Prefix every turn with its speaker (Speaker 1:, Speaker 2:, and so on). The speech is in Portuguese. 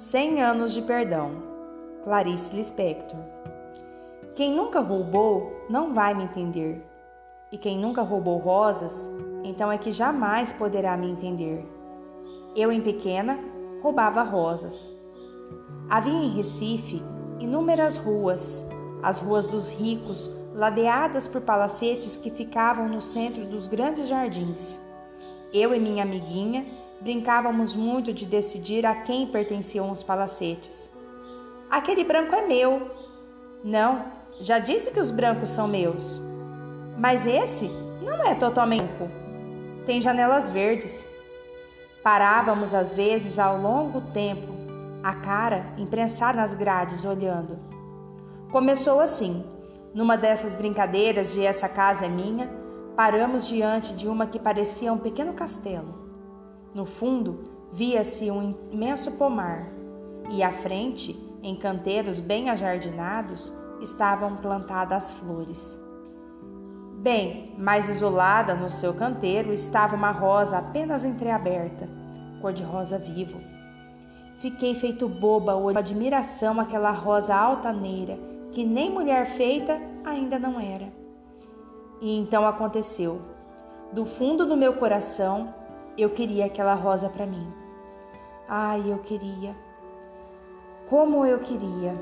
Speaker 1: Cem anos de perdão. Clarice Lispector. Quem nunca roubou não vai me entender. E quem nunca roubou rosas, então é que jamais poderá me entender. Eu, em pequena, roubava rosas. Havia em Recife inúmeras ruas, as ruas dos ricos, ladeadas por palacetes que ficavam no centro dos grandes jardins. Eu e minha amiguinha brincávamos muito de decidir a quem pertenciam os palacetes. Aquele branco é meu. Não, já disse que os brancos são meus. Mas esse não é totalmente. Tem janelas verdes. Parávamos às vezes ao longo tempo, a cara imprensada nas grades, olhando. Começou assim. Numa dessas brincadeiras de essa casa é minha, paramos diante de uma que parecia um pequeno castelo. No fundo, via-se um imenso pomar, e à frente, em canteiros bem ajardinados, estavam plantadas flores. Bem, mais isolada no seu canteiro estava uma rosa apenas entreaberta, cor-de-rosa vivo. Fiquei feito boba olhando com admiração aquela rosa altaneira, que nem mulher feita ainda não era. E então aconteceu. Do fundo do meu coração eu queria aquela rosa para mim. Ai, eu queria. Como eu queria.